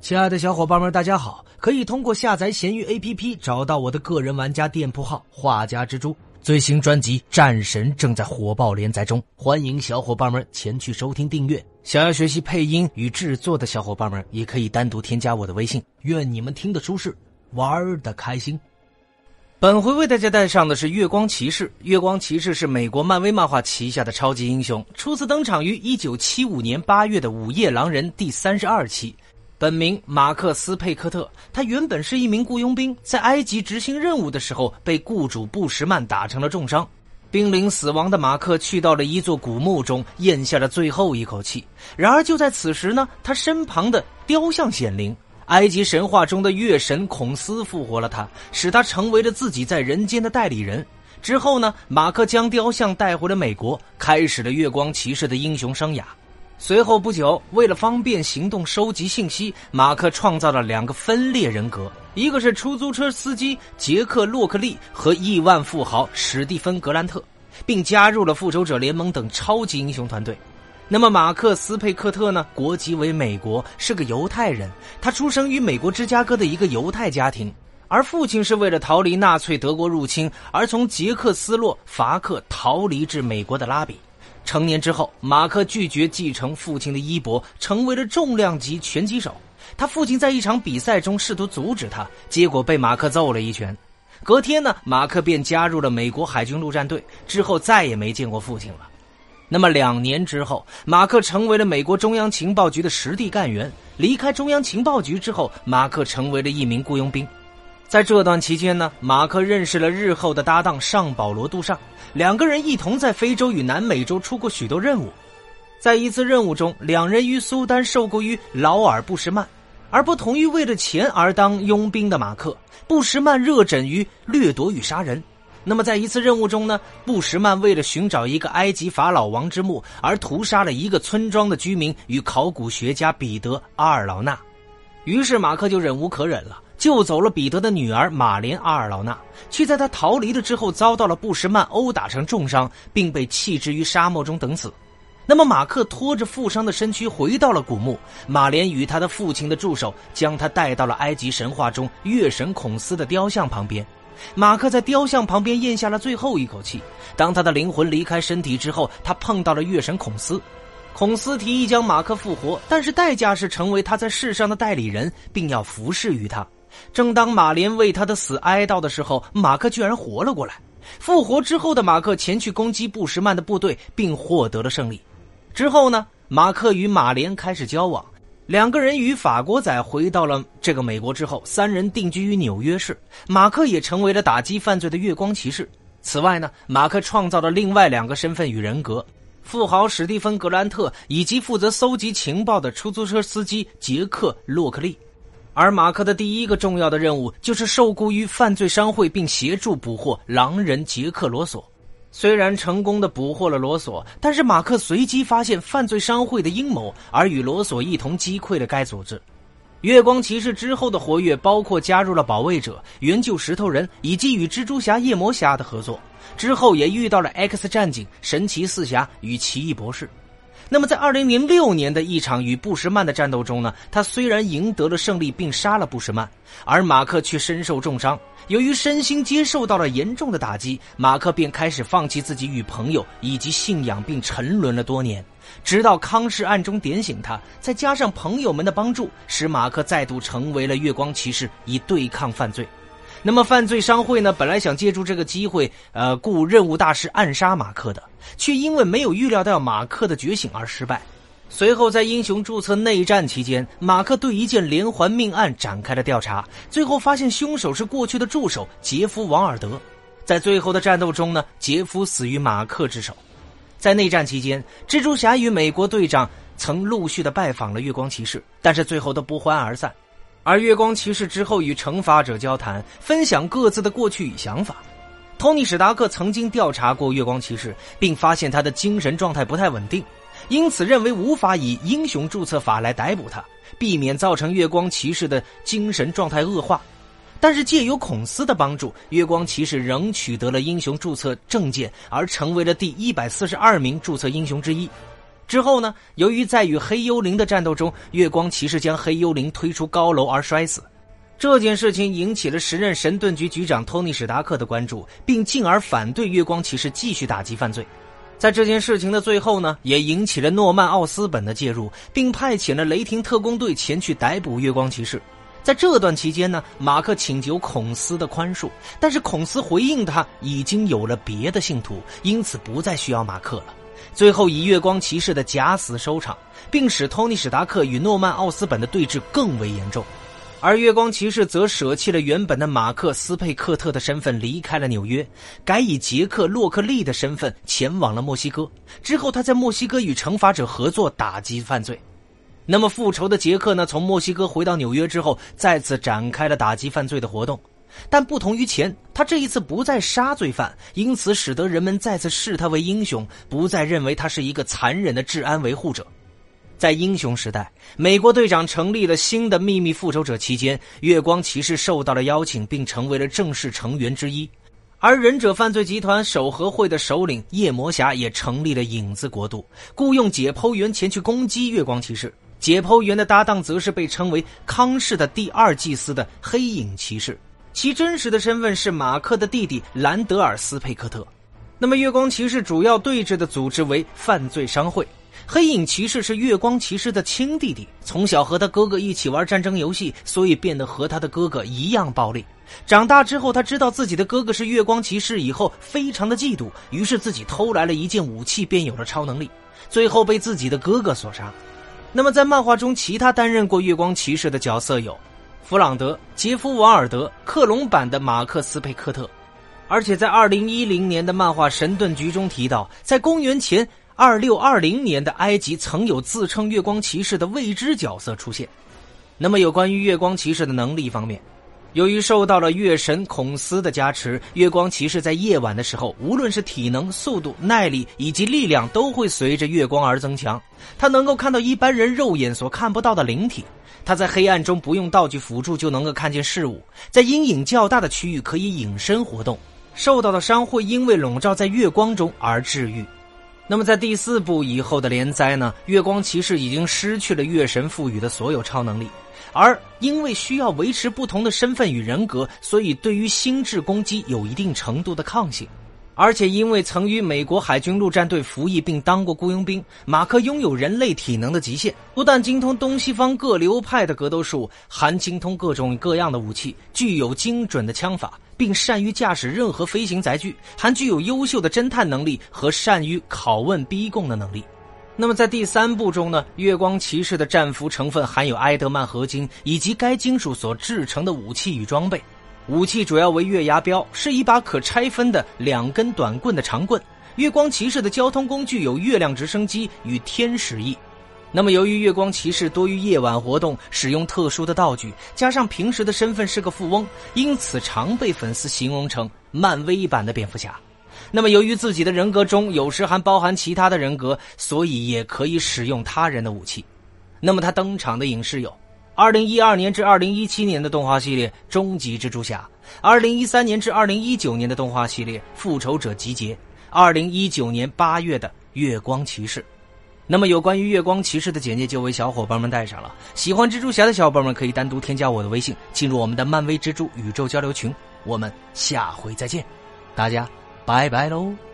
亲爱的小伙伴们，大家好！可以通过下载闲鱼 APP 找到我的个人玩家店铺号“画家蜘蛛”。最新专辑《战神》正在火爆连载中，欢迎小伙伴们前去收听订阅。想要学习配音与制作的小伙伴们，也可以单独添加我的微信。愿你们听得舒适，玩的开心。本回为大家带上的是月光骑士。月光骑士是美国漫威漫画旗下的超级英雄，初次登场于1975年8月的《午夜狼人》第三十二期。本名马克思·佩克特，他原本是一名雇佣兵，在埃及执行任务的时候被雇主布什曼打成了重伤。濒临死亡的马克去到了一座古墓中，咽下了最后一口气。然而就在此时呢，他身旁的雕像显灵，埃及神话中的月神孔斯复活了他，使他成为了自己在人间的代理人。之后呢，马克将雕像带回了美国，开始了月光骑士的英雄生涯。随后不久，为了方便行动、收集信息，马克创造了两个分裂人格：一个是出租车司机杰克·洛克利和亿万富豪史蒂芬·格兰特，并加入了复仇者联盟等超级英雄团队。那么，马克斯·佩克特呢？国籍为美国，是个犹太人。他出生于美国芝加哥的一个犹太家庭，而父亲是为了逃离纳粹德国入侵而从捷克斯洛伐克逃离至美国的拉比。成年之后，马克拒绝继承父亲的衣钵，成为了重量级拳击手。他父亲在一场比赛中试图阻止他，结果被马克揍了一拳。隔天呢，马克便加入了美国海军陆战队，之后再也没见过父亲了。那么两年之后，马克成为了美国中央情报局的实地干员。离开中央情报局之后，马克成为了一名雇佣兵。在这段期间呢，马克认识了日后的搭档尚保罗·杜尚，两个人一同在非洲与南美洲出过许多任务。在一次任务中，两人于苏丹受雇于劳尔·布什曼，而不同于为了钱而当佣兵的马克，布什曼热枕于掠夺与杀人。那么，在一次任务中呢，布什曼为了寻找一个埃及法老王之墓而屠杀了一个村庄的居民与考古学家彼得·阿尔劳纳，于是马克就忍无可忍了。救走了彼得的女儿玛莲·阿尔劳纳，却在他逃离了之后遭到了布什曼殴打成重伤，并被弃置于沙漠中等死。那么，马克拖着负伤的身躯回到了古墓。玛莲与他的父亲的助手将他带到了埃及神话中月神孔斯的雕像旁边。马克在雕像旁边咽下了最后一口气。当他的灵魂离开身体之后，他碰到了月神孔斯。孔斯提议将马克复活，但是代价是成为他在世上的代理人，并要服侍于他。正当马莲为他的死哀悼的时候，马克居然活了过来。复活之后的马克前去攻击布什曼的部队，并获得了胜利。之后呢，马克与马莲开始交往，两个人与法国仔回到了这个美国之后，三人定居于纽约市。马克也成为了打击犯罪的月光骑士。此外呢，马克创造了另外两个身份与人格：富豪史蒂芬·格兰特以及负责搜集情报的出租车司机杰克·洛克利。而马克的第一个重要的任务就是受雇于犯罪商会，并协助捕获狼人杰克罗索。虽然成功的捕获了罗索，但是马克随即发现犯罪商会的阴谋，而与罗索一同击溃了该组织。月光骑士之后的活跃包括加入了保卫者、援救石头人以及与蜘蛛侠、夜魔侠的合作。之后也遇到了 X 战警、神奇四侠与奇异博士。那么，在二零零六年的一场与布什曼的战斗中呢，他虽然赢得了胜利并杀了布什曼，而马克却身受重伤。由于身心皆受到了严重的打击，马克便开始放弃自己与朋友以及信仰，并沉沦了多年。直到康氏暗中点醒他，再加上朋友们的帮助，使马克再度成为了月光骑士，以对抗犯罪。那么，犯罪商会呢？本来想借助这个机会，呃，雇任务大师暗杀马克的，却因为没有预料到马克的觉醒而失败。随后，在英雄注册内战期间，马克对一件连环命案展开了调查，最后发现凶手是过去的助手杰夫·王尔德。在最后的战斗中呢，杰夫死于马克之手。在内战期间，蜘蛛侠与美国队长曾陆续的拜访了月光骑士，但是最后都不欢而散。而月光骑士之后与惩罚者交谈，分享各自的过去与想法。托尼·史达克曾经调查过月光骑士，并发现他的精神状态不太稳定，因此认为无法以英雄注册法来逮捕他，避免造成月光骑士的精神状态恶化。但是借由孔斯的帮助，月光骑士仍取得了英雄注册证件，而成为了第一百四十二名注册英雄之一。之后呢，由于在与黑幽灵的战斗中，月光骑士将黑幽灵推出高楼而摔死，这件事情引起了时任神盾局局长托尼·史达克的关注，并进而反对月光骑士继续打击犯罪。在这件事情的最后呢，也引起了诺曼·奥斯本的介入，并派遣了雷霆特工队前去逮捕月光骑士。在这段期间呢，马克请求孔斯的宽恕，但是孔斯回应他已经有了别的信徒，因此不再需要马克了。最后以月光骑士的假死收场，并使托尼·史达克与诺曼·奥斯本的对峙更为严重。而月光骑士则舍弃了原本的马克·斯佩克特的身份，离开了纽约，改以杰克·洛克利的身份前往了墨西哥。之后，他在墨西哥与惩罚者合作打击犯罪。那么，复仇的杰克呢？从墨西哥回到纽约之后，再次展开了打击犯罪的活动。但不同于前，他这一次不再杀罪犯，因此使得人们再次视他为英雄，不再认为他是一个残忍的治安维护者。在英雄时代，美国队长成立了新的秘密复仇者期间，月光骑士受到了邀请，并成为了正式成员之一。而忍者犯罪集团守和会的首领夜魔侠也成立了影子国度，雇佣解剖员前去攻击月光骑士。解剖员的搭档则是被称为康氏的第二祭司的黑影骑士，其真实的身份是马克的弟弟兰德尔斯佩克特。那么，月光骑士主要对峙的组织为犯罪商会。黑影骑士是月光骑士的亲弟弟，从小和他哥哥一起玩战争游戏，所以变得和他的哥哥一样暴力。长大之后，他知道自己的哥哥是月光骑士以后，非常的嫉妒，于是自己偷来了一件武器，便有了超能力，最后被自己的哥哥所杀。那么，在漫画中，其他担任过月光骑士的角色有弗朗德、杰夫·瓦尔德、克隆版的马克思·佩科特，而且在二零一零年的漫画《神盾局》中提到，在公元前。二六二零年的埃及曾有自称月光骑士的未知角色出现。那么，有关于月光骑士的能力方面，由于受到了月神孔斯的加持，月光骑士在夜晚的时候，无论是体能、速度、耐力以及力量，都会随着月光而增强。他能够看到一般人肉眼所看不到的灵体。他在黑暗中不用道具辅助就能够看见事物，在阴影较大的区域可以隐身活动。受到的伤会因为笼罩在月光中而治愈。那么，在第四部以后的连载呢？月光骑士已经失去了月神赋予的所有超能力，而因为需要维持不同的身份与人格，所以对于心智攻击有一定程度的抗性。而且，因为曾与美国海军陆战队服役并当过雇佣兵，马克拥有人类体能的极限，不但精通东西方各流派的格斗术，还精通各种各样的武器，具有精准的枪法，并善于驾驶任何飞行载具，还具有优秀的侦探能力和善于拷问逼供的能力。那么，在第三部中呢？月光骑士的战俘成分含有埃德曼合金以及该金属所制成的武器与装备。武器主要为月牙镖，是一把可拆分的两根短棍的长棍。月光骑士的交通工具有月亮直升机与天使翼。那么，由于月光骑士多于夜晚活动，使用特殊的道具，加上平时的身份是个富翁，因此常被粉丝形容成漫威版的蝙蝠侠。那么，由于自己的人格中有时还包含其他的人格，所以也可以使用他人的武器。那么，他登场的影视有。二零一二年至二零一七年的动画系列《终极蜘蛛侠》，二零一三年至二零一九年的动画系列《复仇者集结》，二零一九年八月的《月光骑士》。那么，有关于月光骑士的简介就为小伙伴们带上了。喜欢蜘蛛侠的小伙伴们可以单独添加我的微信，进入我们的漫威蜘蛛宇宙交流群。我们下回再见，大家拜拜喽。